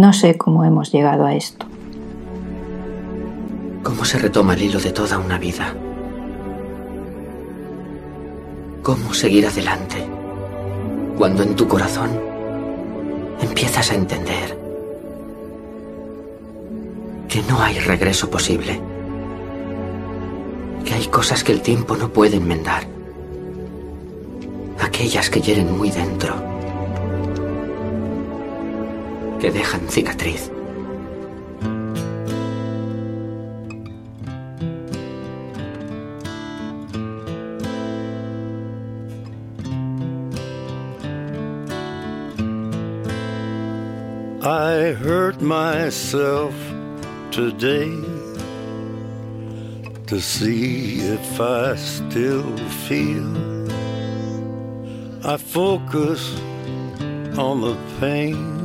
No sé cómo hemos llegado a esto. ¿Cómo se retoma el hilo de toda una vida? ¿Cómo seguir adelante cuando en tu corazón empiezas a entender que no hay regreso posible? Que hay cosas que el tiempo no puede enmendar. Aquellas que hieren muy dentro. Que dejan cicatriz. I hurt myself today to see if I still feel. I focus on the pain,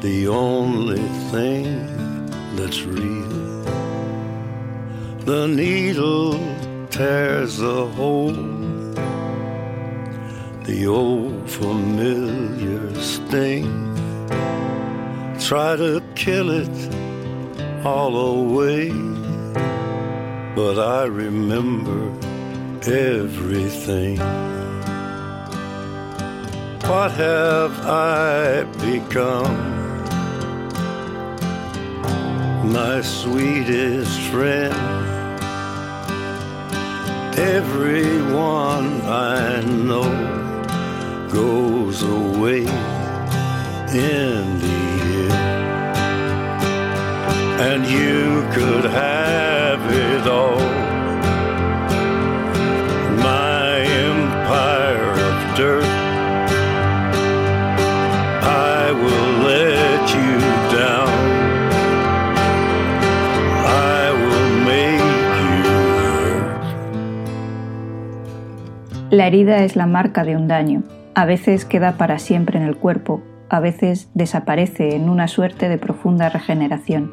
the only thing that's real. The needle tears a hole the old familiar sting. Try to kill it all away, but I remember everything. What have I become? My sweetest friend everyone I know goes away in the end. And you could have it all. Herida es la marca de un daño. A veces queda para siempre en el cuerpo, a veces desaparece en una suerte de profunda regeneración.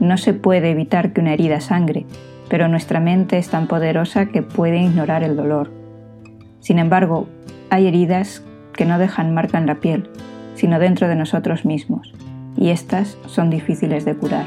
No se puede evitar que una herida sangre, pero nuestra mente es tan poderosa que puede ignorar el dolor. Sin embargo, hay heridas que no dejan marca en la piel, sino dentro de nosotros mismos, y estas son difíciles de curar.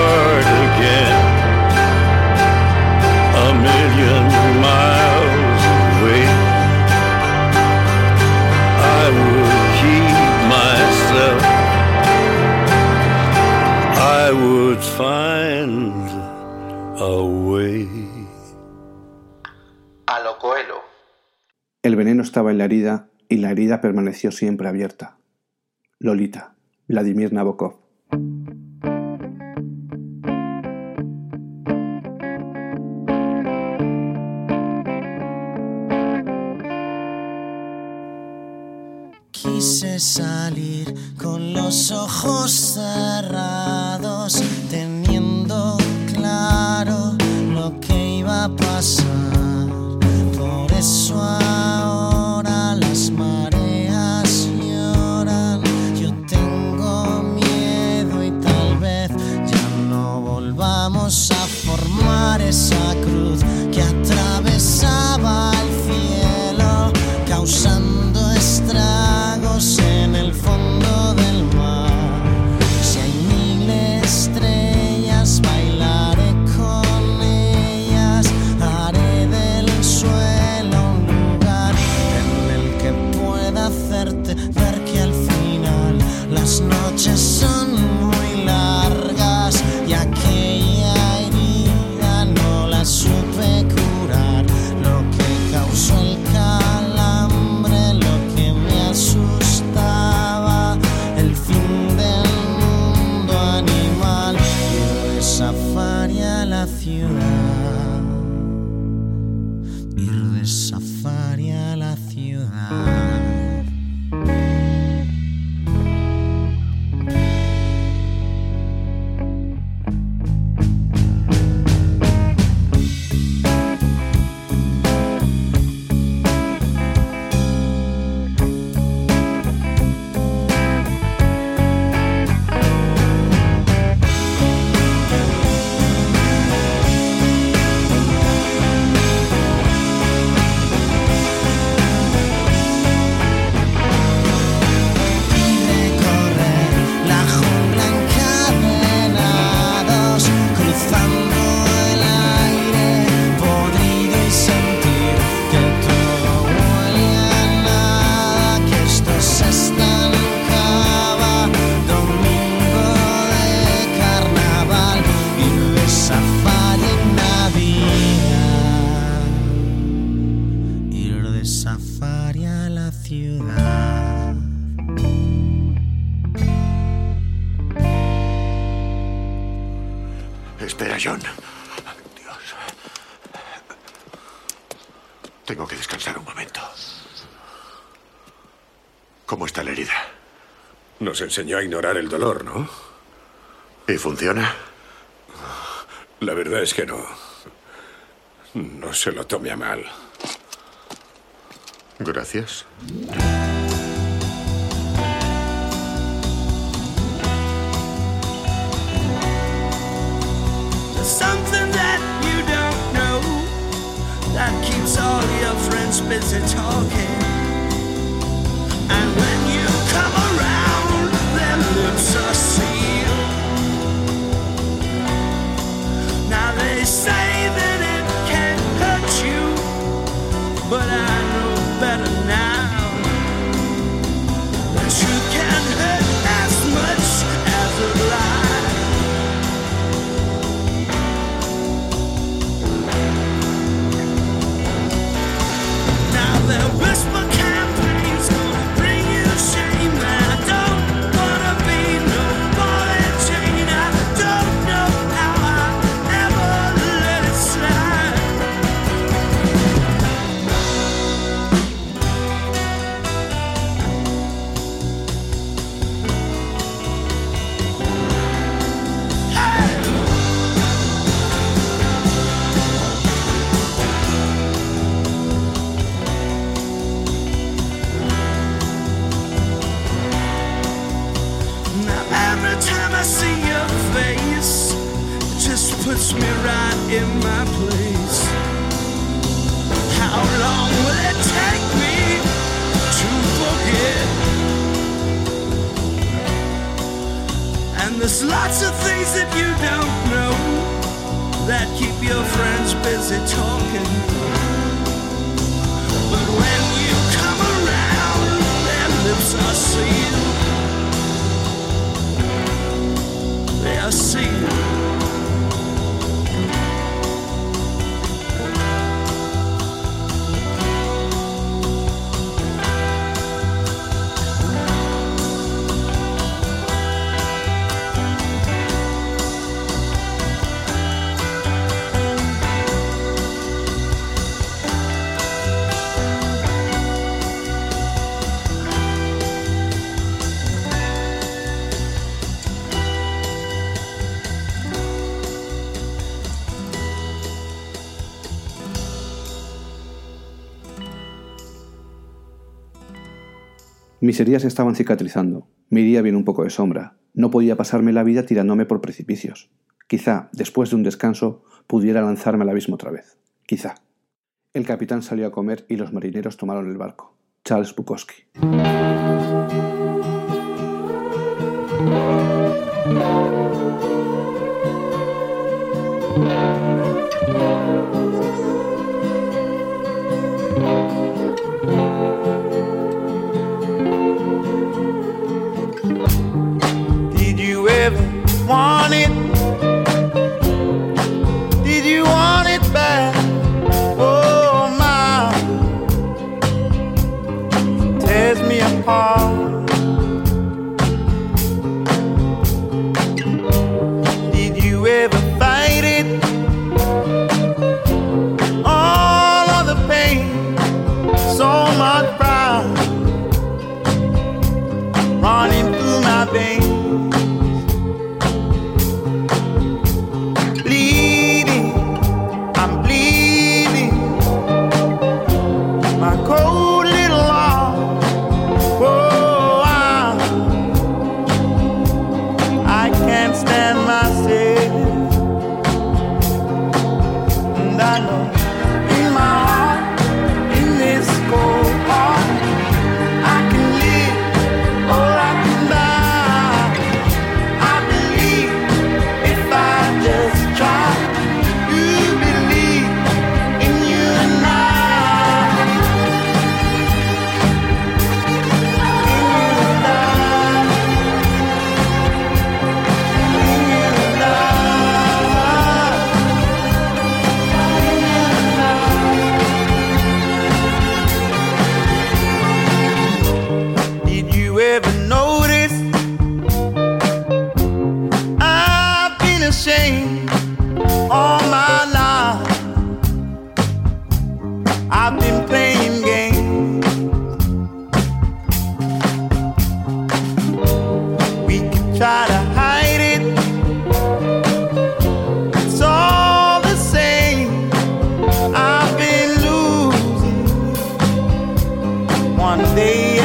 would find a way. A lo Coelho. El veneno estaba en la herida y la herida permaneció siempre abierta. Lolita, Vladimir Nabokov. Quise salir Tengo que descansar un momento. ¿Cómo está la herida? Nos enseñó a ignorar el dolor, ¿no? ¿Y funciona? La verdad es que no. No se lo tome a mal. Gracias. There's lots of things that you don't know that keep your friends busy talking. But when you come around, their lips are sealed. They are sealed. Mis heridas estaban cicatrizando. Mi día viene un poco de sombra. No podía pasarme la vida tirándome por precipicios. Quizá, después de un descanso, pudiera lanzarme al abismo otra vez. Quizá. El capitán salió a comer y los marineros tomaron el barco. Charles Bukowski.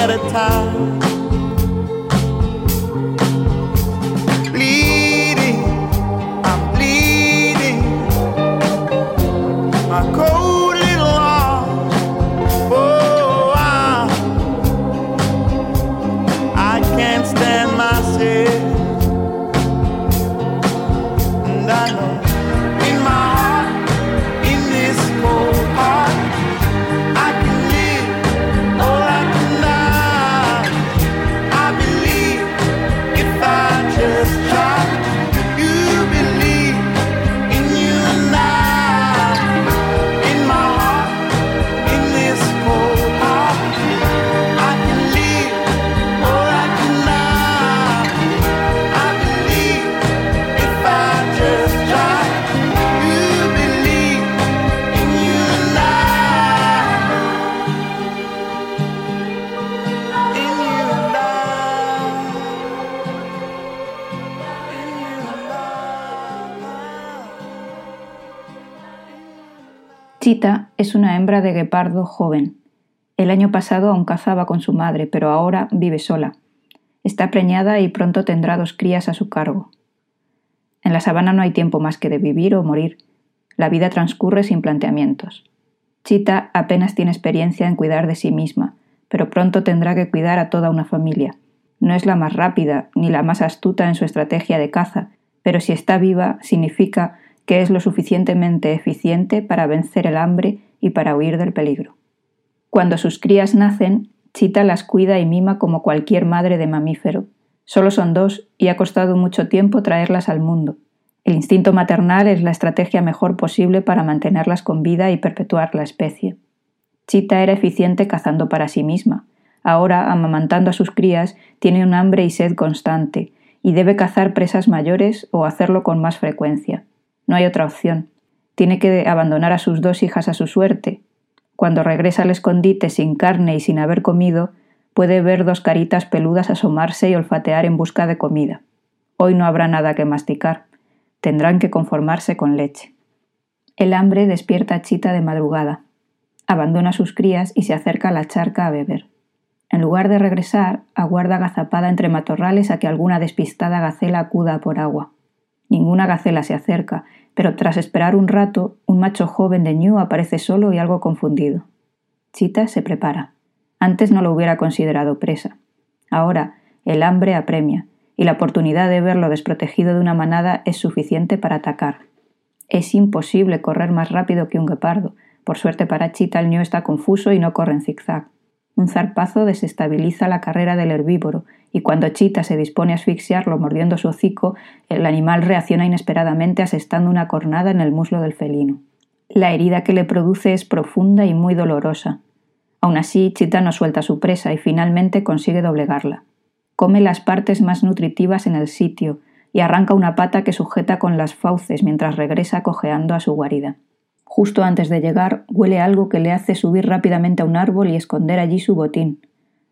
At a time. Bleeding, I'm bleeding. My cold Chita es una hembra de guepardo joven. El año pasado aún cazaba con su madre, pero ahora vive sola. Está preñada y pronto tendrá dos crías a su cargo. En la sabana no hay tiempo más que de vivir o morir. La vida transcurre sin planteamientos. Chita apenas tiene experiencia en cuidar de sí misma, pero pronto tendrá que cuidar a toda una familia. No es la más rápida ni la más astuta en su estrategia de caza, pero si está viva significa que es lo suficientemente eficiente para vencer el hambre y para huir del peligro. Cuando sus crías nacen, Chita las cuida y mima como cualquier madre de mamífero. Solo son dos y ha costado mucho tiempo traerlas al mundo. El instinto maternal es la estrategia mejor posible para mantenerlas con vida y perpetuar la especie. Chita era eficiente cazando para sí misma. Ahora, amamantando a sus crías, tiene un hambre y sed constante, y debe cazar presas mayores o hacerlo con más frecuencia. No hay otra opción. Tiene que abandonar a sus dos hijas a su suerte. Cuando regresa al escondite sin carne y sin haber comido, puede ver dos caritas peludas asomarse y olfatear en busca de comida. Hoy no habrá nada que masticar. Tendrán que conformarse con leche. El hambre despierta a Chita de madrugada. Abandona a sus crías y se acerca a la charca a beber. En lugar de regresar, aguarda agazapada entre matorrales a que alguna despistada gacela acuda por agua. Ninguna gacela se acerca, pero tras esperar un rato, un macho joven de ñu aparece solo y algo confundido. Chita se prepara. Antes no lo hubiera considerado presa. Ahora, el hambre apremia, y la oportunidad de verlo desprotegido de una manada es suficiente para atacar. Es imposible correr más rápido que un guepardo. Por suerte para Chita el ñu está confuso y no corre en zigzag. Un zarpazo desestabiliza la carrera del herbívoro, y cuando Chita se dispone a asfixiarlo mordiendo su hocico, el animal reacciona inesperadamente asestando una cornada en el muslo del felino. La herida que le produce es profunda y muy dolorosa. Aun así, Chita no suelta su presa y finalmente consigue doblegarla. Come las partes más nutritivas en el sitio y arranca una pata que sujeta con las fauces mientras regresa cojeando a su guarida. Justo antes de llegar, huele algo que le hace subir rápidamente a un árbol y esconder allí su botín.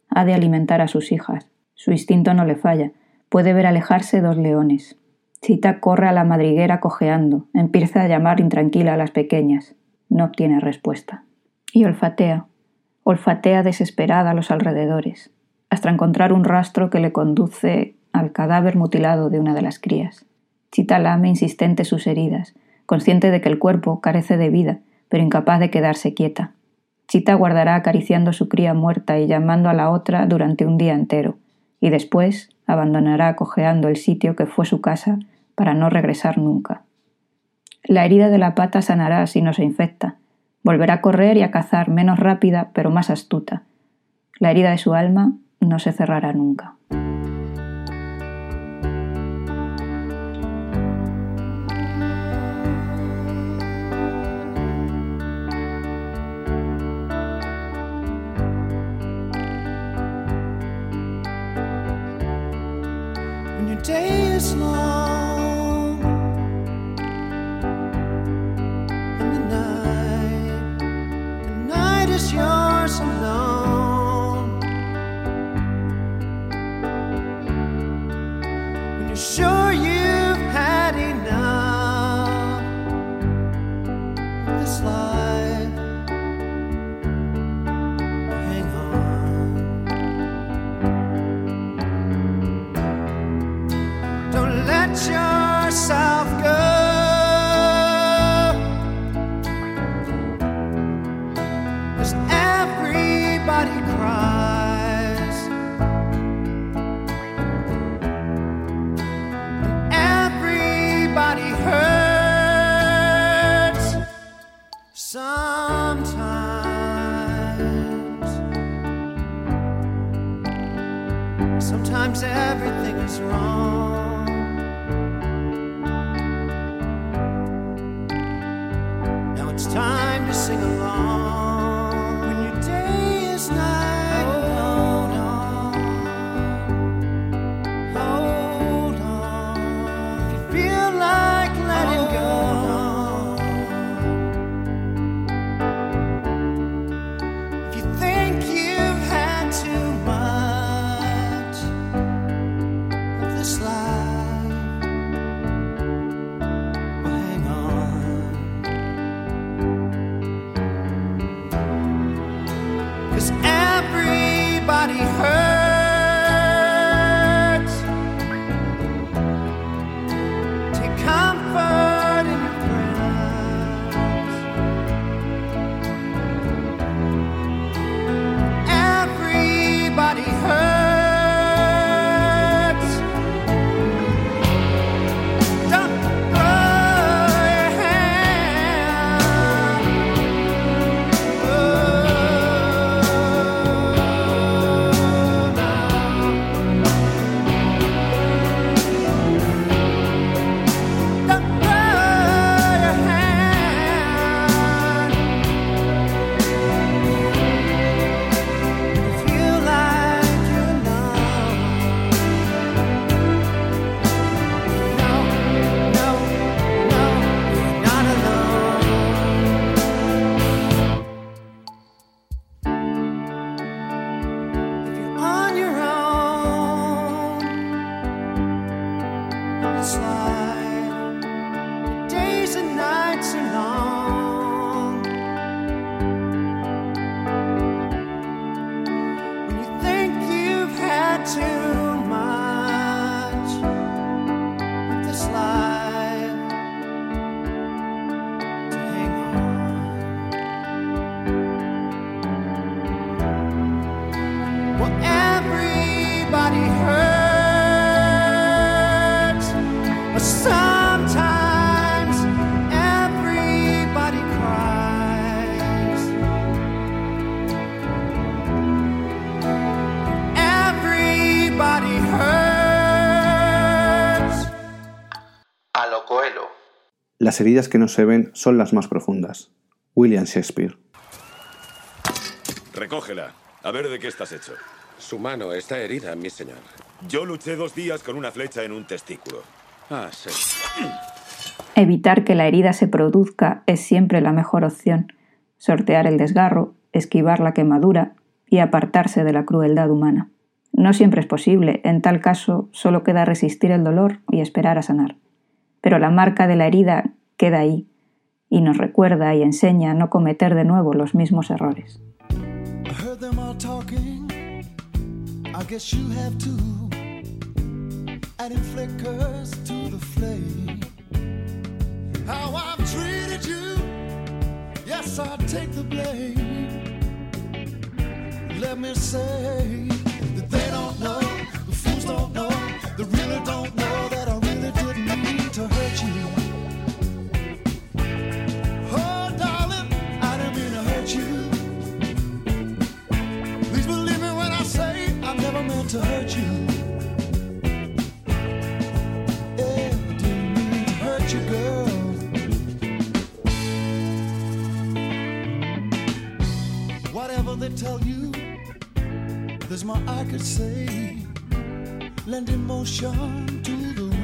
Ha de alimentar a sus hijas. Su instinto no le falla. Puede ver alejarse dos leones. Chita corre a la madriguera cojeando. Empieza a llamar intranquila a las pequeñas. No obtiene respuesta. Y olfatea. Olfatea desesperada a los alrededores, hasta encontrar un rastro que le conduce al cadáver mutilado de una de las crías. Chita lame insistente sus heridas, consciente de que el cuerpo carece de vida, pero incapaz de quedarse quieta. Chita guardará acariciando su cría muerta y llamando a la otra durante un día entero, y después abandonará cojeando el sitio que fue su casa para no regresar nunca. La herida de la pata sanará si no se infecta. Volverá a correr y a cazar menos rápida pero más astuta. La herida de su alma no se cerrará nunca. Day is long Sometimes everything is wrong. Las heridas que no se ven son las más profundas. William Shakespeare. Recógela. A ver de qué estás hecho. Su mano está herida, mi señor. Yo luché dos días con una flecha en un testículo. Ah, sí. Evitar que la herida se produzca es siempre la mejor opción. Sortear el desgarro, esquivar la quemadura y apartarse de la crueldad humana. No siempre es posible, en tal caso solo queda resistir el dolor y esperar a sanar. Pero la marca de la herida queda ahí y nos recuerda y enseña a no cometer de nuevo los mismos errores. Let me say they don't know. The fools don't know. Don't know to hurt you. Oh, darling, I didn't mean to hurt you. Please believe me when I say I never meant to hurt you. Yeah, didn't mean to hurt you, girl. Whatever they tell you, there's more I could say. Lending motion to the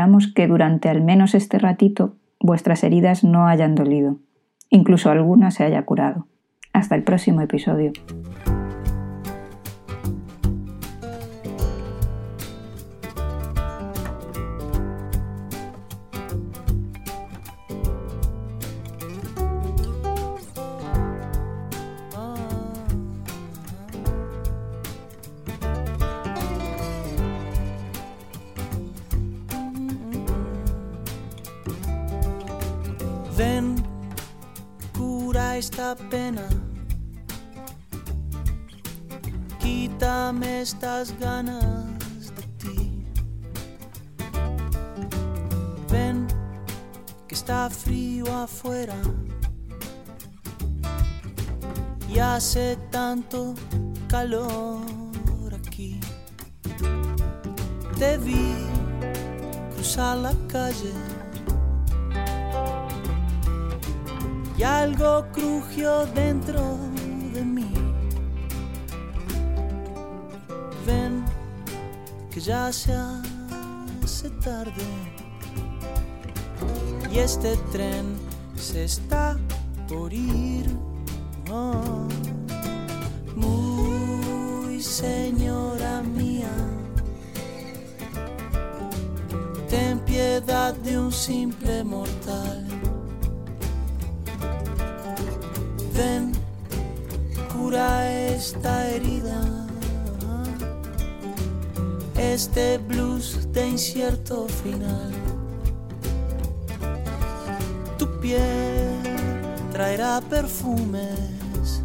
esperamos que durante al menos este ratito vuestras heridas no hayan dolido, incluso alguna se haya curado. Hasta el próximo episodio. Esta pena. Quítame estas ganas de ti. Ven, que está frío afuera. Y hace tanto calor aquí. Te vi cruzar la calle. Y algo crujió dentro de mí. Ven que ya se hace tarde y este tren se está por ir. Oh, muy señora mía, ten piedad de un simple mortal. Cura esta herida, este blues de incierto final. Tu piel traerá perfumes,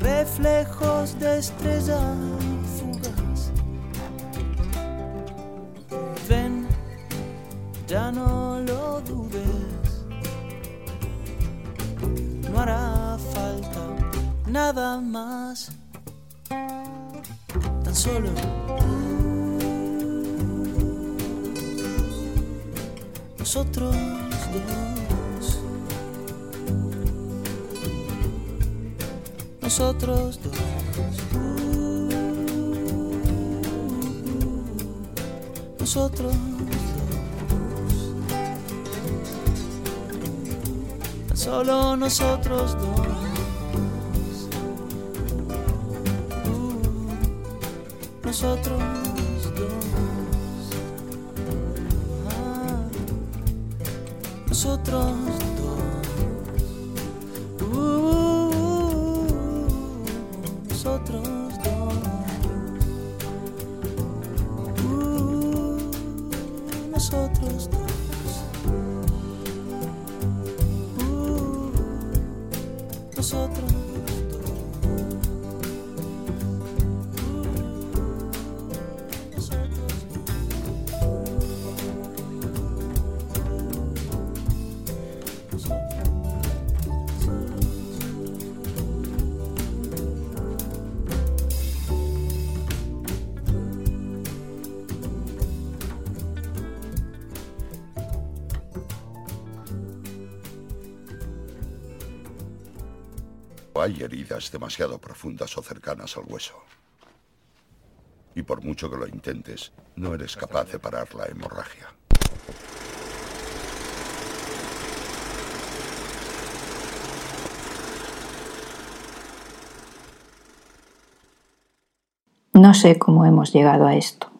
reflejos de estrellas nada más. Tan solo nosotros dos. Nosotros dos. Nosotros solo nosotros dos. Nosotros dos. Ah, nosotros dos. Uh, nosotros dos. Uh, nosotros dos. nosotros Hay heridas demasiado profundas o cercanas al hueso. Y por mucho que lo intentes, no eres capaz de parar la hemorragia. No sé cómo hemos llegado a esto.